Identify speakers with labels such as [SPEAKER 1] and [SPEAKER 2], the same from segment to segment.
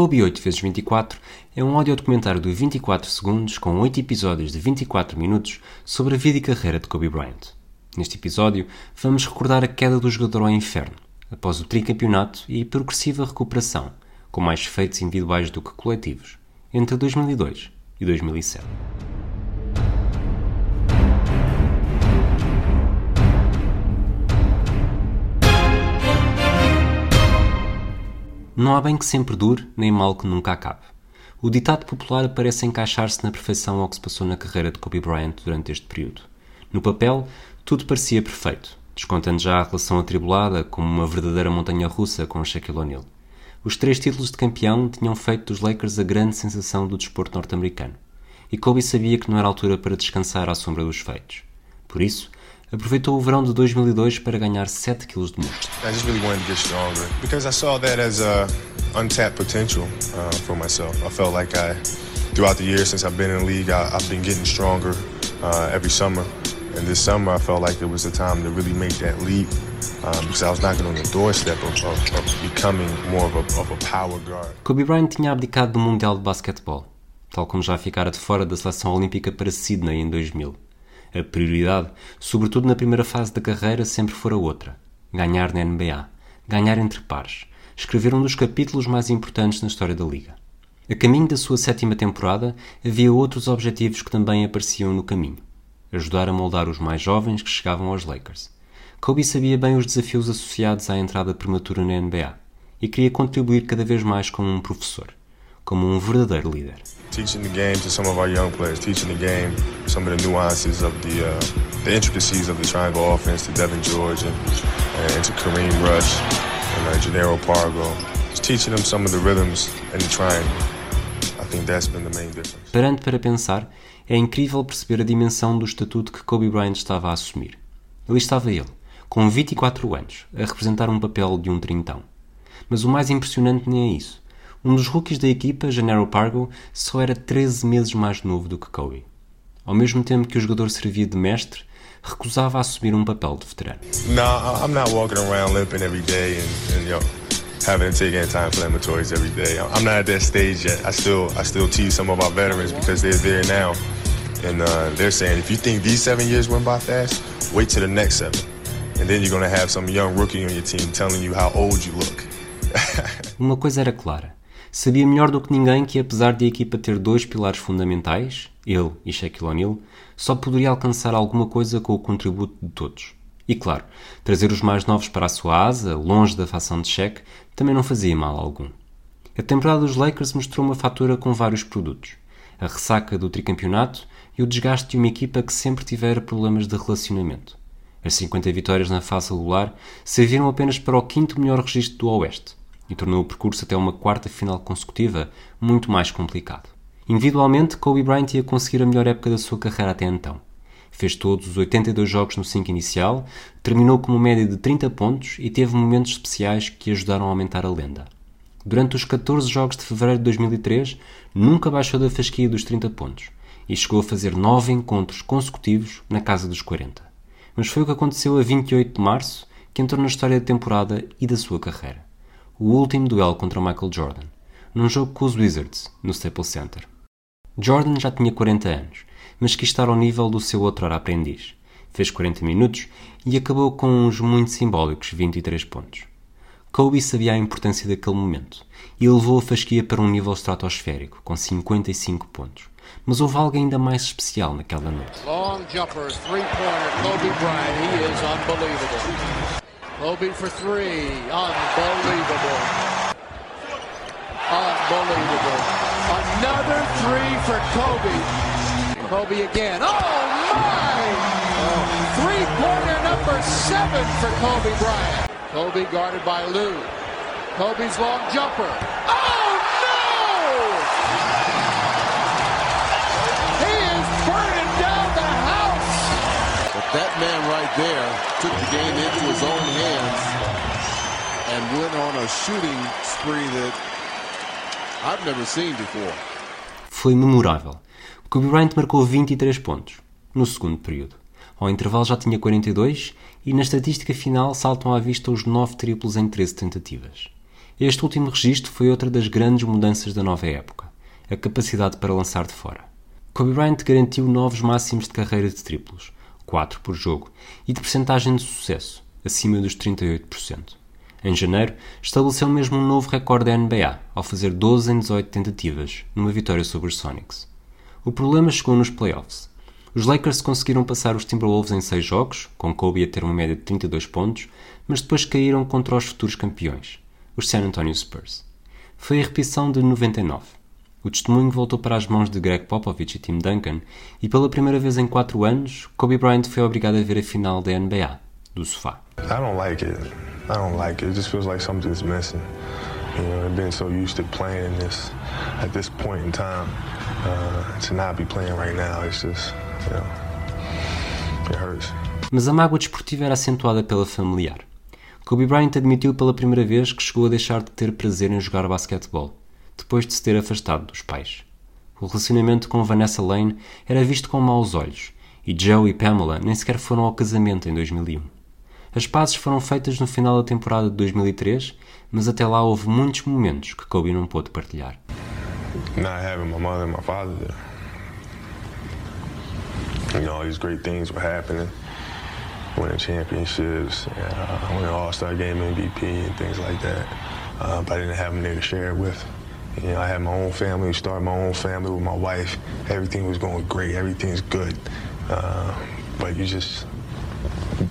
[SPEAKER 1] Kobe 8 x 24 é um audiodocumentário de 24 segundos com 8 episódios de 24 minutos sobre a vida e carreira de Kobe Bryant. Neste episódio, vamos recordar a queda do jogador ao inferno, após o tricampeonato e progressiva recuperação, com mais feitos individuais do que coletivos, entre 2002 e 2007. Não há bem que sempre dure, nem mal que nunca acabe. O ditado popular parece encaixar-se na perfeição ao que se passou na carreira de Kobe Bryant durante este período. No papel, tudo parecia perfeito, descontando já a relação atribulada como uma verdadeira montanha russa com Shaquille O'Neal. Os três títulos de campeão tinham feito dos Lakers a grande sensação do desporto norte-americano, e Kobe sabia que não era altura para descansar à sombra dos feitos. Por isso, aproveitou o verão de 2002 para ganhar 7 kg de músculo.
[SPEAKER 2] I just really wanted to get stronger because I saw that as a untapped potential uh, for myself. I felt like I, throughout the years since I've been in the league, I, have been getting stronger uh, every summer. And this summer, I felt like it was the time to really make that leap um, because I was knocking on the doorstep of, of, of becoming more of a, of a power guard.
[SPEAKER 1] Kobe Bryant tinha abdicado do Mundial de Basquetebol, tal como já ficara de fora da seleção olímpica para Sydney em 2000. A prioridade, sobretudo na primeira fase da carreira, sempre fora outra: ganhar na NBA, ganhar entre pares, escrever um dos capítulos mais importantes na história da Liga. A caminho da sua sétima temporada, havia outros objetivos que também apareciam no caminho: ajudar a moldar os mais jovens que chegavam aos Lakers. Kobe sabia bem os desafios associados à entrada prematura na NBA e queria contribuir cada vez mais como um professor, como um verdadeiro líder.
[SPEAKER 2] teaching the game to some of our young players, teaching the game some of the nuances of the uh, the intricacies of the triangle offense to Devin George and, and to Kareem Rush and uh, Gennaro Pargo. Just teaching them some of the rhythms in the triangle. I think that's been the main difference.
[SPEAKER 1] Parando para pensar, é incrível perceber a dimensão do estatuto que Kobe Bryant estava a assumir. Ali estava ele, com 24 anos, a representar um papel de um trintão. Mas o mais impressionante nem é isso. Um dos rookies da equipa, Gennaro Pargo, só era 13 meses mais novo do que Kobe. Ao mesmo tempo que o jogador servia de mestre, recusava a assumir um papel de veterano.
[SPEAKER 2] No, I'm not walking around limping every day and, and you know, having to take anti-inflammatories every day. I'm not at that stage yet. I still I still tease some of our veterans because they're there now, and uh, they're saying if you think these seven years went by fast, wait till the next seven, and then you're gonna have some young rookie on your team telling you how old you look.
[SPEAKER 1] Uma coisa era clara sabia melhor do que ninguém que, apesar de a equipa ter dois pilares fundamentais, ele e Shaquille O'Neal, só poderia alcançar alguma coisa com o contributo de todos. E claro, trazer os mais novos para a sua asa, longe da facção de Shaq, também não fazia mal algum. A temporada dos Lakers mostrou uma fatura com vários produtos. A ressaca do tricampeonato e o desgaste de uma equipa que sempre tivera problemas de relacionamento. As 50 vitórias na fase regular serviram apenas para o quinto melhor registro do Oeste, e tornou o percurso até uma quarta final consecutiva muito mais complicado. Individualmente, Kobe Bryant ia conseguir a melhor época da sua carreira até então. Fez todos os 82 jogos no 5 inicial, terminou com uma média de 30 pontos e teve momentos especiais que ajudaram a aumentar a lenda. Durante os 14 jogos de fevereiro de 2003, nunca baixou da fasquia dos 30 pontos e chegou a fazer 9 encontros consecutivos na casa dos 40. Mas foi o que aconteceu a 28 de março que entrou na história da temporada e da sua carreira o último duelo contra Michael Jordan, num jogo com os Wizards, no Staples Center. Jordan já tinha 40 anos, mas quis estar ao nível do seu outro aprendiz. Fez 40 minutos e acabou com uns muito simbólicos 23 pontos. Kobe sabia a importância daquele momento e levou a fasquia para um nível estratosférico, com 55 pontos. Mas houve algo ainda mais especial naquela noite. Long jumper, three-pointer, Kobe Bryant, he is unbelievable. Kobe for three. Unbelievable. Unbelievable. Another three for Kobe. Kobe again. Oh, my! Three-pointer number seven for Kobe Bryant. Kobe guarded by Lou. Kobe's long jumper. Oh,
[SPEAKER 3] went on a shooting spree that I've never seen before.
[SPEAKER 1] Foi memorável. Kobe Bryant marcou 23 pontos no segundo período. Ao intervalo já tinha 42 e na estatística final saltam à vista os 9 triplos em 13 tentativas. Este último registro foi outra das grandes mudanças da nova época, a capacidade para lançar de fora. Kobe Bryant garantiu novos máximos de carreira de triplos, 4 por jogo, e de percentagem de sucesso, acima dos 38%. Em janeiro, estabeleceu mesmo um novo recorde da NBA, ao fazer 12 em 18 tentativas, numa vitória sobre os Sonics. O problema chegou nos playoffs. Os Lakers conseguiram passar os Timberwolves em 6 jogos, com Kobe a ter uma média de 32 pontos, mas depois caíram contra os futuros campeões, os San Antonio Spurs. Foi a repetição de 99. O testemunho voltou para as mãos de Greg Popovich e Tim Duncan, e pela primeira vez em quatro anos, Kobe Bryant foi obrigado a ver a final da NBA, do sofá.
[SPEAKER 2] I don't like it. I don't like it. It just feels like something's missing. You know, I've been so used to playing this at this point in time. Uh, to not be playing right now, it's just, you know, it hurts.
[SPEAKER 1] Mas a mágoa desportiva era acentuada pela familiar. Kobe Bryant admitiu pela primeira vez que chegou a deixar de ter prazer em jogar basquetebol depois de se ter afastado dos pais. O relacionamento com Vanessa Lane era visto com maus olhos, e Joe e Pamela nem sequer foram ao casamento em 2001. As pazes foram feitas no final da temporada de 2003, mas até lá houve muitos momentos que Kobe não pôde partilhar.
[SPEAKER 2] Not having my mother and my father there. You know, all these great things were happening. Winning championships, uh, winning All-Star Game MVP and things like that. Uh, but I didn't have them there to share it with. You know, I had my own family, started my own family with my wife. Everything was going great. Everything's good. Uh, but you just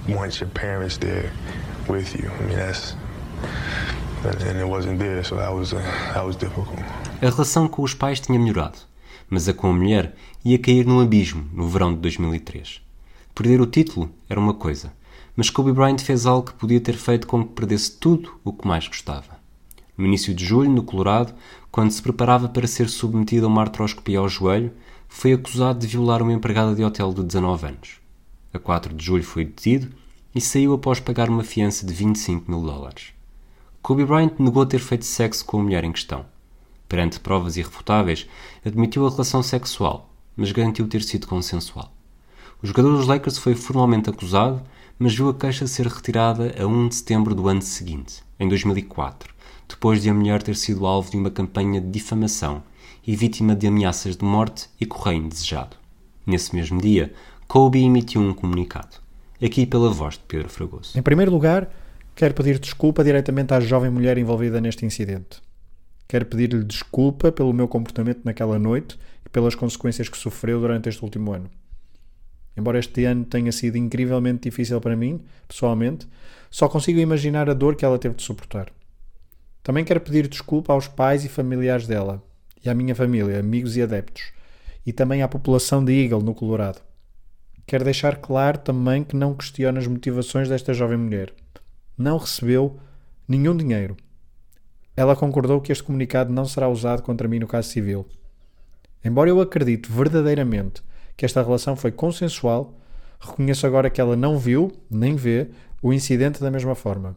[SPEAKER 2] your parents there with you. I mean, that's and it wasn't there, so that was uh, that was difficult.
[SPEAKER 1] A relação com os pais tinha melhorado, mas a com a mulher ia cair num abismo no verão de 2003. Perder o título era uma coisa, mas Kobe Bryant fez algo que podia ter feito com que perdesse tudo o que mais gostava. No início de julho, no Colorado, quando se preparava para ser submetido a uma artroscopia ao joelho, foi acusado de violar uma empregada de hotel de 19 anos. A 4 de julho foi detido e saiu após pagar uma fiança de 25 mil dólares. Kobe Bryant negou ter feito sexo com a mulher em questão. Perante provas irrefutáveis, admitiu a relação sexual, mas garantiu ter sido consensual. O jogador dos Lakers foi formalmente acusado, mas viu a queixa ser retirada a 1 de setembro do ano seguinte, em 2004, depois de a mulher ter sido alvo de uma campanha de difamação e vítima de ameaças de morte e correio indesejado. Nesse mesmo dia, Kobe emitiu um comunicado, aqui pela voz de Pedro Fragoso.
[SPEAKER 4] Em primeiro lugar, quero pedir desculpa diretamente à jovem mulher envolvida neste incidente. Quero pedir-lhe desculpa pelo meu comportamento naquela noite e pelas consequências que sofreu durante este último ano. Embora este ano tenha sido incrivelmente difícil para mim, pessoalmente, só consigo imaginar a dor que ela teve de suportar. Também quero pedir desculpa aos pais e familiares dela, e à minha família, amigos e adeptos, e também à população de Eagle, no Colorado. Quero deixar claro também que não questiono as motivações desta jovem mulher. Não recebeu nenhum dinheiro. Ela concordou que este comunicado não será usado contra mim no caso civil. Embora eu acredite verdadeiramente que esta relação foi consensual, reconheço agora que ela não viu, nem vê, o incidente da mesma forma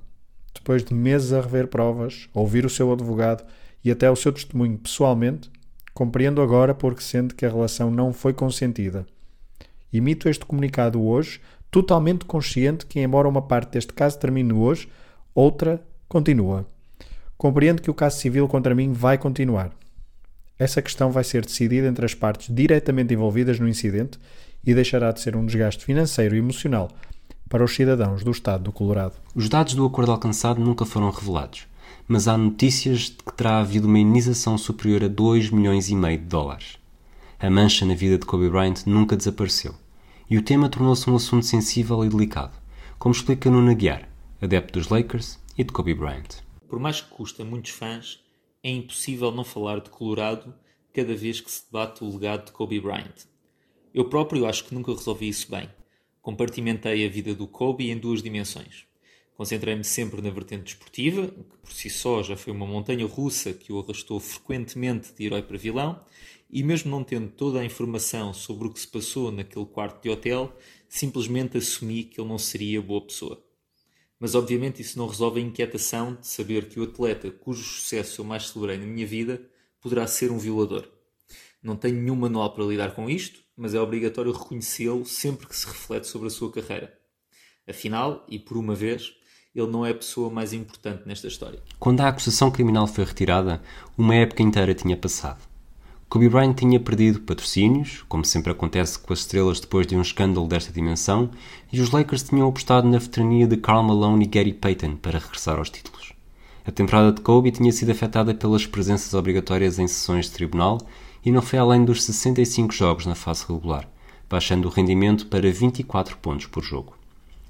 [SPEAKER 4] depois de meses a rever provas, ouvir o seu advogado e até o seu testemunho pessoalmente, compreendo agora porque sente que a relação não foi consentida. Emito este comunicado hoje, totalmente consciente que, embora uma parte deste caso termine hoje, outra continua. Compreendo que o caso civil contra mim vai continuar. Essa questão vai ser decidida entre as partes diretamente envolvidas no incidente e deixará de ser um desgaste financeiro e emocional para os cidadãos do estado do Colorado.
[SPEAKER 1] Os dados do acordo alcançado nunca foram revelados, mas há notícias de que terá havido uma indenização superior a 2 milhões e meio de dólares. A mancha na vida de Kobe Bryant nunca desapareceu, e o tema tornou-se um assunto sensível e delicado, como explica Nuno Guiar, adepto dos Lakers e de Kobe Bryant.
[SPEAKER 5] Por mais que custe a muitos fãs, é impossível não falar de Colorado cada vez que se debate o legado de Kobe Bryant. Eu próprio acho que nunca resolvi isso bem. Compartimentei a vida do Kobe em duas dimensões. Concentrei-me sempre na vertente desportiva, que por si só já foi uma montanha russa que o arrastou frequentemente de herói para vilão, e mesmo não tendo toda a informação sobre o que se passou naquele quarto de hotel, simplesmente assumi que ele não seria boa pessoa. Mas obviamente isso não resolve a inquietação de saber que o atleta cujo sucesso eu mais celebrei na minha vida poderá ser um violador. Não tenho nenhum manual para lidar com isto, mas é obrigatório reconhecê-lo sempre que se reflete sobre a sua carreira. Afinal, e por uma vez, ele não é a pessoa mais importante nesta história.
[SPEAKER 1] Quando a acusação criminal foi retirada, uma época inteira tinha passado. Kobe Bryant tinha perdido patrocínios, como sempre acontece com as estrelas depois de um escândalo desta dimensão, e os Lakers tinham apostado na veterania de Karl Malone e Gary Payton para regressar aos títulos. A temporada de Kobe tinha sido afetada pelas presenças obrigatórias em sessões de tribunal e não foi além dos 65 jogos na fase regular, baixando o rendimento para 24 pontos por jogo.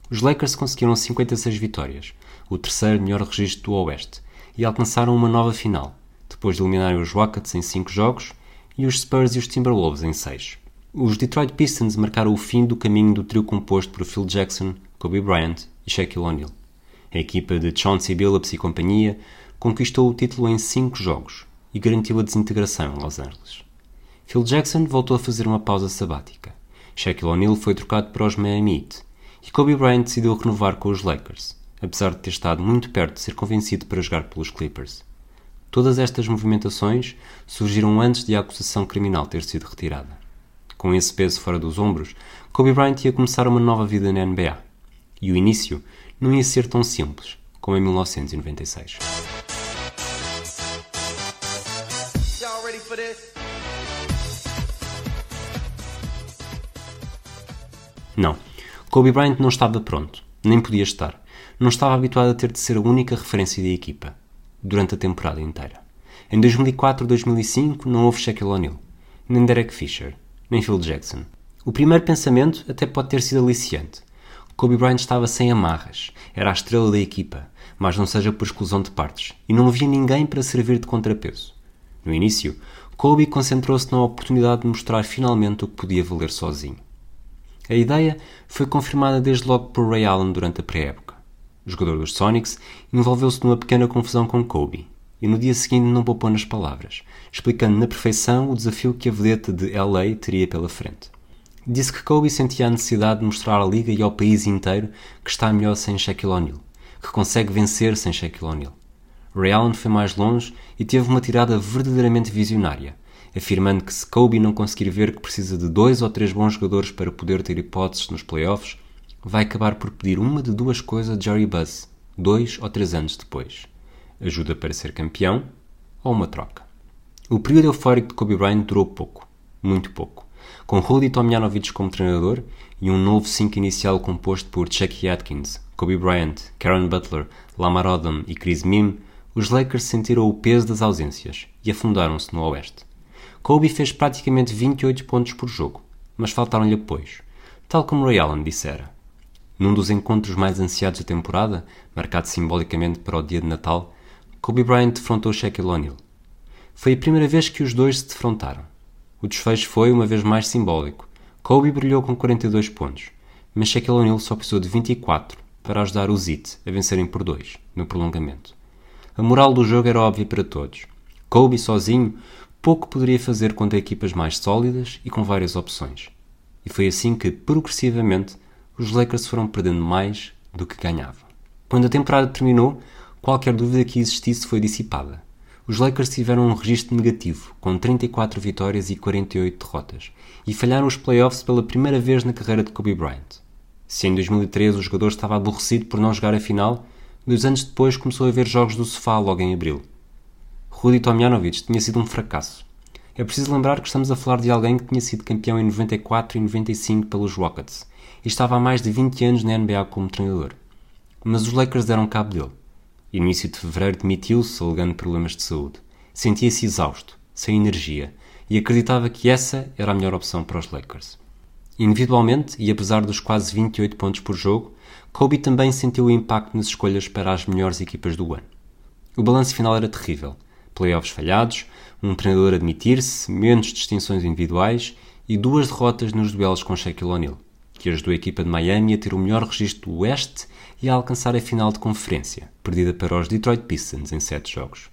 [SPEAKER 1] Os Lakers conseguiram 56 vitórias, o terceiro melhor registro do Oeste, e alcançaram uma nova final, depois de eliminarem os Rockets em 5 jogos e os Spurs e os Timberwolves em 6. Os Detroit Pistons marcaram o fim do caminho do trio composto por Phil Jackson, Kobe Bryant e Shaquille O'Neal. A equipa de Chauncey Billups e companhia conquistou o título em 5 jogos e garantiu a desintegração em Los Angeles. Phil Jackson voltou a fazer uma pausa sabática. Shaquille O'Neal foi trocado para os Miami Heat e Kobe Bryant decidiu renovar com os Lakers, apesar de ter estado muito perto de ser convencido para jogar pelos Clippers. Todas estas movimentações surgiram antes de a acusação criminal ter sido retirada. Com esse peso fora dos ombros, Kobe Bryant ia começar uma nova vida na NBA. E o início não ia ser tão simples como em 1996. Não, Kobe Bryant não estava pronto, nem podia estar. Não estava habituado a ter de ser a única referência da equipa durante a temporada inteira. Em 2004-2005 não houve Shaquille O'Neal, nem Derek Fisher, nem Phil Jackson. O primeiro pensamento até pode ter sido aliciante. Kobe Bryant estava sem amarras, era a estrela da equipa, mas não seja por exclusão de partes, e não havia ninguém para servir de contrapeso. No início, Kobe concentrou-se na oportunidade de mostrar finalmente o que podia valer sozinho. A ideia foi confirmada desde logo por Ray Allen durante a pré-época jogador dos Sonics, envolveu-se numa pequena confusão com Kobe e no dia seguinte não poupou nas palavras, explicando na perfeição o desafio que a vedeta de LA teria pela frente. Disse que Kobe sentia a necessidade de mostrar à liga e ao país inteiro que está melhor sem Shaquille O'Neal, que consegue vencer sem Shaquille O'Neal. Ray Allen foi mais longe e teve uma tirada verdadeiramente visionária, afirmando que se Kobe não conseguir ver que precisa de dois ou três bons jogadores para poder ter hipóteses nos playoffs, vai acabar por pedir uma de duas coisas a Jerry Buzz, dois ou três anos depois: ajuda para ser campeão ou uma troca. O período eufórico de Kobe Bryant durou pouco, muito pouco. Com Rudy Tomjanovich como treinador e um novo 5 inicial composto por Chucky Atkins, Kobe Bryant, Karen Butler, Lamar Odom e Chris Mim, os Lakers sentiram o peso das ausências e afundaram-se no Oeste. Kobe fez praticamente 28 pontos por jogo, mas faltaram-lhe apoios, tal como Ray Allen dissera. Num dos encontros mais ansiados da temporada, marcado simbolicamente para o dia de Natal, Kobe Bryant defrontou Shaquille O'Neal. Foi a primeira vez que os dois se defrontaram. O desfecho foi, uma vez mais, simbólico. Kobe brilhou com 42 pontos, mas Shaquille O'Neal só precisou de 24 para ajudar os Heat a vencerem por 2, no prolongamento. A moral do jogo era óbvia para todos. Kobe, sozinho, pouco poderia fazer contra equipas mais sólidas e com várias opções. E foi assim que, progressivamente, os Lakers foram perdendo mais do que ganhavam. Quando a temporada terminou, qualquer dúvida que existisse foi dissipada. Os Lakers tiveram um registro negativo, com 34 vitórias e 48 derrotas, e falharam os playoffs pela primeira vez na carreira de Kobe Bryant. Se em 2013 o jogador estava aborrecido por não jogar a final, dois anos depois começou a ver jogos do sofá logo em abril. Rudy Tomjanovich tinha sido um fracasso. É preciso lembrar que estamos a falar de alguém que tinha sido campeão em 94 e 95 pelos Rockets, e estava há mais de 20 anos na NBA como treinador. Mas os Lakers deram cabo dele. Início de fevereiro demitiu-se, alegando problemas de saúde. Sentia-se exausto, sem energia, e acreditava que essa era a melhor opção para os Lakers. Individualmente, e apesar dos quase 28 pontos por jogo, Kobe também sentiu o impacto nas escolhas para as melhores equipas do ano. O balanço final era terrível. Playoffs falhados, um treinador admitir-se, menos distinções individuais e duas derrotas nos duelos com Shaquille O'Neal que ajudou a equipa de Miami a ter o melhor registro do Oeste e a alcançar a final de conferência, perdida para os Detroit Pistons em sete jogos.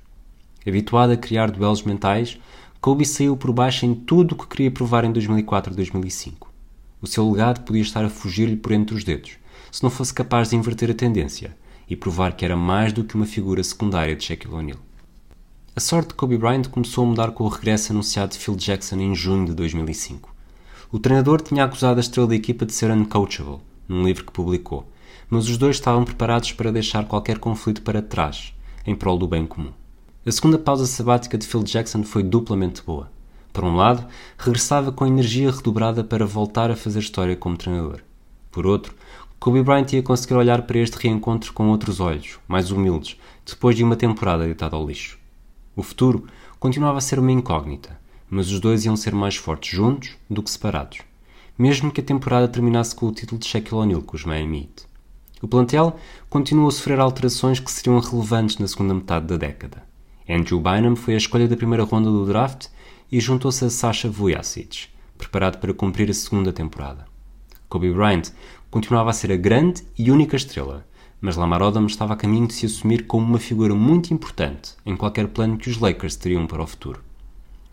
[SPEAKER 1] Habituado a criar duelos mentais, Kobe saiu por baixo em tudo o que queria provar em 2004 e 2005. O seu legado podia estar a fugir-lhe por entre os dedos, se não fosse capaz de inverter a tendência e provar que era mais do que uma figura secundária de Shaquille O'Neal. A sorte de Kobe Bryant começou a mudar com o regresso anunciado de Phil Jackson em junho de 2005. O treinador tinha acusado a estrela da equipa de ser uncoachable, num livro que publicou, mas os dois estavam preparados para deixar qualquer conflito para trás, em prol do bem comum. A segunda pausa sabática de Phil Jackson foi duplamente boa. Por um lado, regressava com energia redobrada para voltar a fazer história como treinador. Por outro, Kobe Bryant ia conseguir olhar para este reencontro com outros olhos, mais humildes, depois de uma temporada deitada ao lixo. O futuro continuava a ser uma incógnita, mas os dois iam ser mais fortes juntos do que separados, mesmo que a temporada terminasse com o título de Shaquille O'Neal com os Miami Heat. O plantel continuou a sofrer alterações que seriam relevantes na segunda metade da década. Andrew Bynum foi a escolha da primeira ronda do draft e juntou-se a Sasha Vujacic, preparado para cumprir a segunda temporada. Kobe Bryant continuava a ser a grande e única estrela, mas Lamar Odom estava a caminho de se assumir como uma figura muito importante em qualquer plano que os Lakers teriam para o futuro.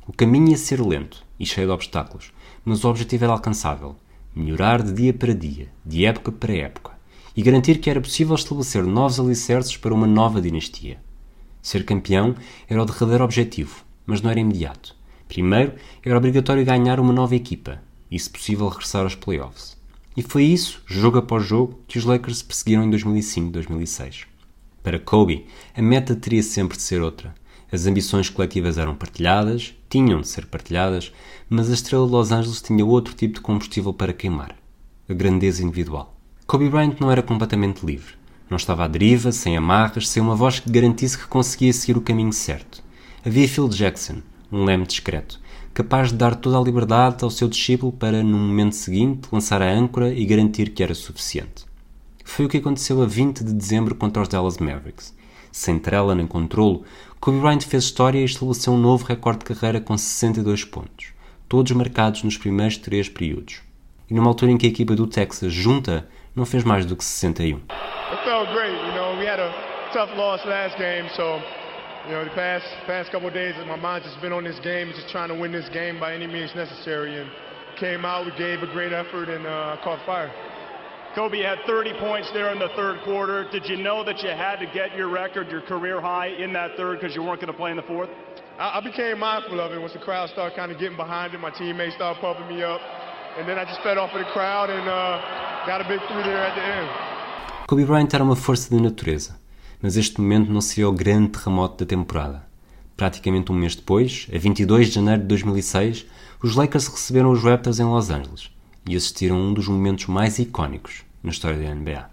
[SPEAKER 1] O caminho ia ser lento e cheio de obstáculos, mas o objetivo era alcançável: melhorar de dia para dia, de época para época, e garantir que era possível estabelecer novos alicerces para uma nova dinastia. Ser campeão era o derradeiro objetivo, mas não era imediato. Primeiro, era obrigatório ganhar uma nova equipa e, se possível, regressar aos playoffs. E foi isso, jogo após jogo, que os Lakers perseguiram em 2005-2006. Para Kobe, a meta teria sempre de ser outra. As ambições coletivas eram partilhadas, tinham de ser partilhadas, mas a estrela de Los Angeles tinha outro tipo de combustível para queimar: a grandeza individual. Kobe Bryant não era completamente livre. Não estava à deriva, sem amarras, sem uma voz que garantisse que conseguia seguir o caminho certo. Havia Phil Jackson, um leme discreto, capaz de dar toda a liberdade ao seu discípulo para, no momento seguinte, lançar a âncora e garantir que era suficiente. Foi o que aconteceu a 20 de dezembro contra os Dallas Mavericks. Sem trela nem controlo, Kobe Bryant fez história e estabeleceu um novo recorde de carreira com 62 pontos, todos marcados nos primeiros três períodos. E numa altura em que a equipa do Texas junta não fez mais do que 61. It felt great, you know, the past past couple of days my mind just been on this game, just trying to win this game by any means necessary and came out, we gave a great effort and uh, caught fire.
[SPEAKER 6] Kobe had 30 points there in the third quarter. Did you know that you had to get your record, your career high in that third because you weren't going to play in the fourth?
[SPEAKER 2] I, I became mindful of it once the crowd started kind of getting behind it. My teammates started pumping me up. And then I just fed off of the crowd and uh, got a big three there at the end.
[SPEAKER 1] Kobe Bryant era uma força da natureza, mas este momento não seria o grande terremoto da temporada. Praticamente um mês depois, a 22 de janeiro de 2006, os Lakers receberam os Raptors em Los Angeles e assistiram a um dos momentos mais icónicos na história da NBA.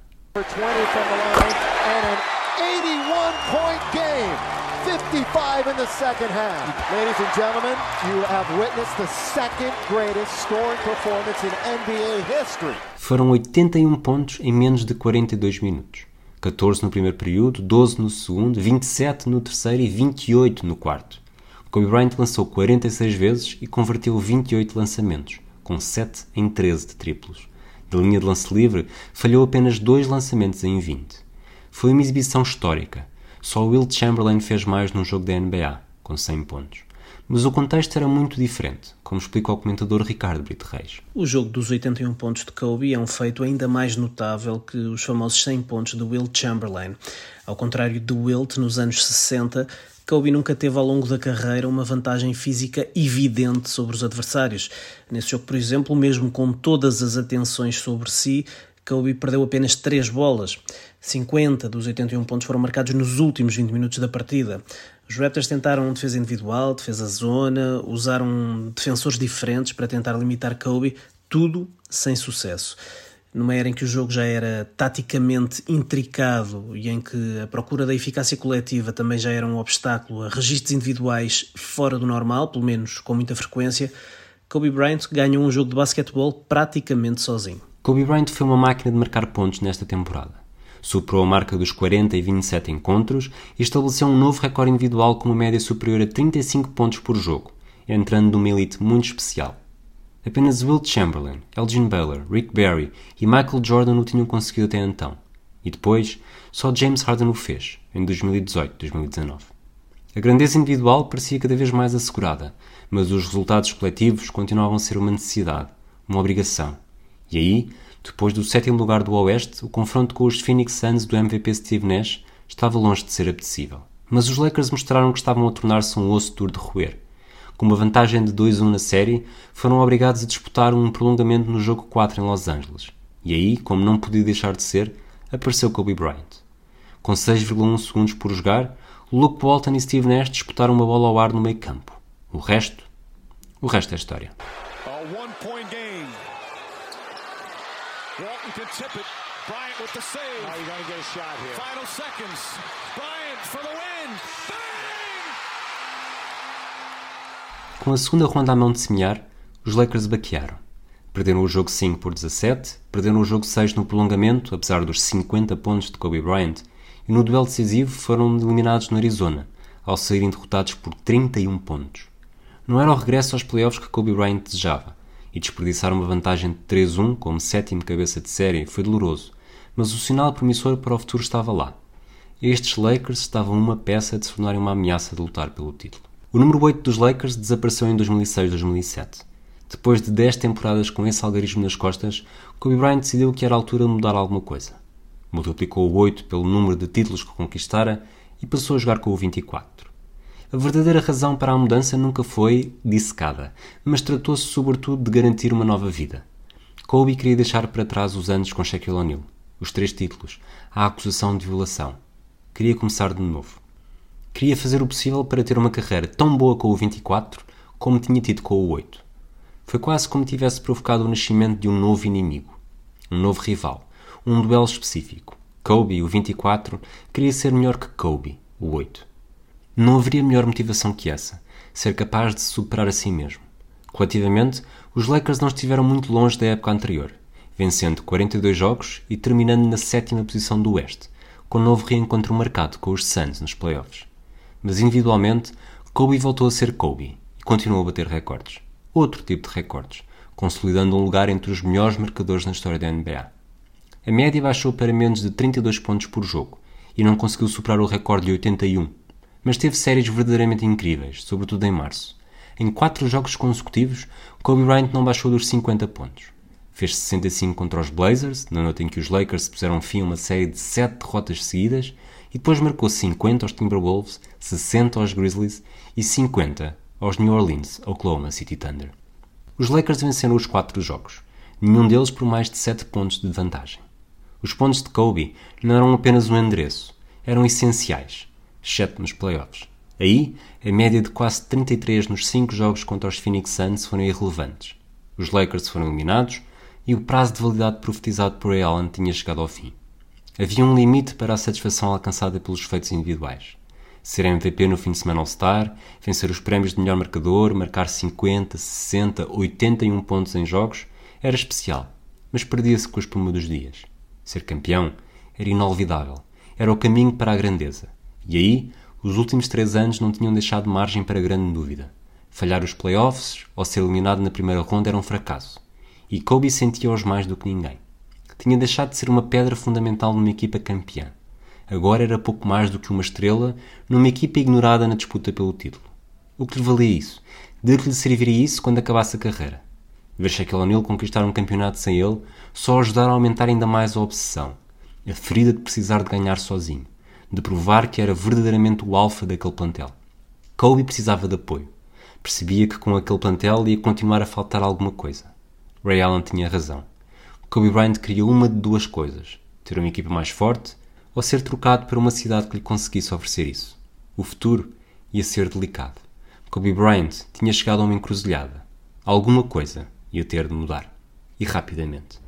[SPEAKER 1] 55 in the second half. Ladies and gentlemen, you have witnessed the second greatest scoring performance in NBA history. Foram 81 pontos em menos de 42 minutos. 14 no primeiro período, 12 no segundo, 27 no terceiro e 28 no quarto. Kobe Bryant lançou 46 vezes e converteu 28 lançamentos, com 7 em 13 de triplos. Da linha de lance livre, falhou apenas dois lançamentos em 20. Foi uma exibição histórica, só Will Chamberlain fez mais num jogo da NBA, com 100 pontos. Mas o contexto era muito diferente, como explica o comentador Ricardo Brito Reis.
[SPEAKER 7] O jogo dos 81 pontos de Kobe é um feito ainda mais notável que os famosos 100 pontos de Will Chamberlain. Ao contrário de Wilt nos anos 60, Kobe nunca teve ao longo da carreira uma vantagem física evidente sobre os adversários. Nesse jogo, por exemplo, mesmo com todas as atenções sobre si, Kobe perdeu apenas 3 bolas. 50 dos 81 pontos foram marcados nos últimos 20 minutos da partida. Os Raptors tentaram defesa individual, defesa zona, usaram defensores diferentes para tentar limitar Kobe, tudo sem sucesso. Numa era em que o jogo já era taticamente intricado e em que a procura da eficácia coletiva também já era um obstáculo a registros individuais fora do normal, pelo menos com muita frequência, Kobe Bryant ganhou um jogo de basquetebol praticamente sozinho.
[SPEAKER 1] Kobe Bryant foi uma máquina de marcar pontos nesta temporada. Superou a marca dos 40 e 27 encontros e estabeleceu um novo recorde individual com uma média superior a 35 pontos por jogo, entrando numa elite muito especial. Apenas Wilt Chamberlain, Elgin Baylor, Rick Barry e Michael Jordan o tinham conseguido até então. E depois, só James Harden o fez, em 2018-2019. A grandeza individual parecia cada vez mais assegurada, mas os resultados coletivos continuavam a ser uma necessidade, uma obrigação, e aí, depois do sétimo lugar do Oeste, o confronto com os Phoenix Suns do MVP Steve Nash estava longe de ser apetecível. Mas os Lakers mostraram que estavam a tornar-se um osso duro de roer. Com uma vantagem de 2-1 na série, foram obrigados a disputar um prolongamento no jogo 4 em Los Angeles. E aí, como não podia deixar de ser, apareceu Kobe Bryant. Com 6,1 segundos por jogar, Luke Walton e Steve Nash disputaram uma bola ao ar no meio campo. O resto? O resto é história. Bryant with the save. Oh, you got to get a shot here. Final seconds. Bryant for the win. Com a segunda ronda à mão de semear, os Lakers baquearam. Perderam o jogo 5 por 17, perderam o jogo 6 no prolongamento, apesar dos 50 pontos de Kobe Bryant, e no duelo decisivo foram eliminados no Arizona, ao saírem derrotados por 31 pontos. Não era o regresso aos playoffs que Kobe Bryant desejava, e desperdiçar uma vantagem de 3-1 como sétimo cabeça de série foi doloroso, mas o sinal promissor para o futuro estava lá. Estes Lakers estavam uma peça de se tornarem uma ameaça de lutar pelo título. O número 8 dos Lakers desapareceu em 2006-2007. Depois de 10 temporadas com esse algarismo nas costas, Kobe Bryant decidiu que era a altura de mudar alguma coisa. Multiplicou o 8 pelo número de títulos que conquistara e passou a jogar com o 24. A verdadeira razão para a mudança nunca foi dissecada, mas tratou-se sobretudo de garantir uma nova vida. Kobe queria deixar para trás os anos com Shaquille O'Neal, os três títulos, a acusação de violação. Queria começar de novo. Queria fazer o possível para ter uma carreira tão boa com o 24 como tinha tido com o 8. Foi quase como tivesse provocado o nascimento de um novo inimigo, um novo rival, um duelo específico. Kobe, o 24, queria ser melhor que Kobe, o 8. Não haveria melhor motivação que essa, ser capaz de se superar a si mesmo. Coletivamente, os Lakers não estiveram muito longe da época anterior, vencendo 42 jogos e terminando na sétima posição do Oeste, com um novo reencontro marcado com os Suns nos playoffs. Mas individualmente, Kobe voltou a ser Kobe e continuou a bater recordes. Outro tipo de recordes, consolidando um lugar entre os melhores marcadores na história da NBA. A média baixou para menos de 32 pontos por jogo e não conseguiu superar o recorde de 81 mas teve séries verdadeiramente incríveis, sobretudo em março. Em quatro jogos consecutivos, Kobe Bryant não baixou dos 50 pontos. Fez 65 contra os Blazers, na noite em que os Lakers puseram fim a uma série de 7 derrotas seguidas, e depois marcou 50 aos Timberwolves, 60 aos Grizzlies e 50 aos New Orleans Oklahoma City Thunder. Os Lakers venceram os quatro jogos, nenhum deles por mais de 7 pontos de vantagem. Os pontos de Kobe não eram apenas um endereço, eram essenciais exceto nos playoffs. Aí, a média de quase 33 nos 5 jogos contra os Phoenix Suns foram irrelevantes. Os Lakers foram eliminados e o prazo de validade profetizado por Ray Allen tinha chegado ao fim. Havia um limite para a satisfação alcançada pelos feitos individuais. Ser MVP no fim de semana All-Star, vencer os prémios de melhor marcador, marcar 50, 60, 81 pontos em jogos, era especial, mas perdia-se com a espuma dos dias. Ser campeão era inolvidável, era o caminho para a grandeza. E aí, os últimos três anos não tinham deixado margem para grande dúvida. Falhar os playoffs ou ser eliminado na primeira ronda era um fracasso. E Kobe sentia-os mais do que ninguém. Tinha deixado de ser uma pedra fundamental numa equipa campeã. Agora era pouco mais do que uma estrela numa equipa ignorada na disputa pelo título. O que lhe valia isso? De que lhe serviria isso quando acabasse a carreira? Ver Shaquille O'Neal conquistar um campeonato sem ele só ajudar a aumentar ainda mais a obsessão, a ferida de precisar de ganhar sozinho de provar que era verdadeiramente o alfa daquele plantel. Kobe precisava de apoio. Percebia que com aquele plantel ia continuar a faltar alguma coisa. Ray Allen tinha razão. Kobe Bryant queria uma de duas coisas: ter uma equipa mais forte ou ser trocado para uma cidade que lhe conseguisse oferecer isso. O futuro ia ser delicado. Kobe Bryant tinha chegado a uma encruzilhada. Alguma coisa ia ter de mudar. E rapidamente.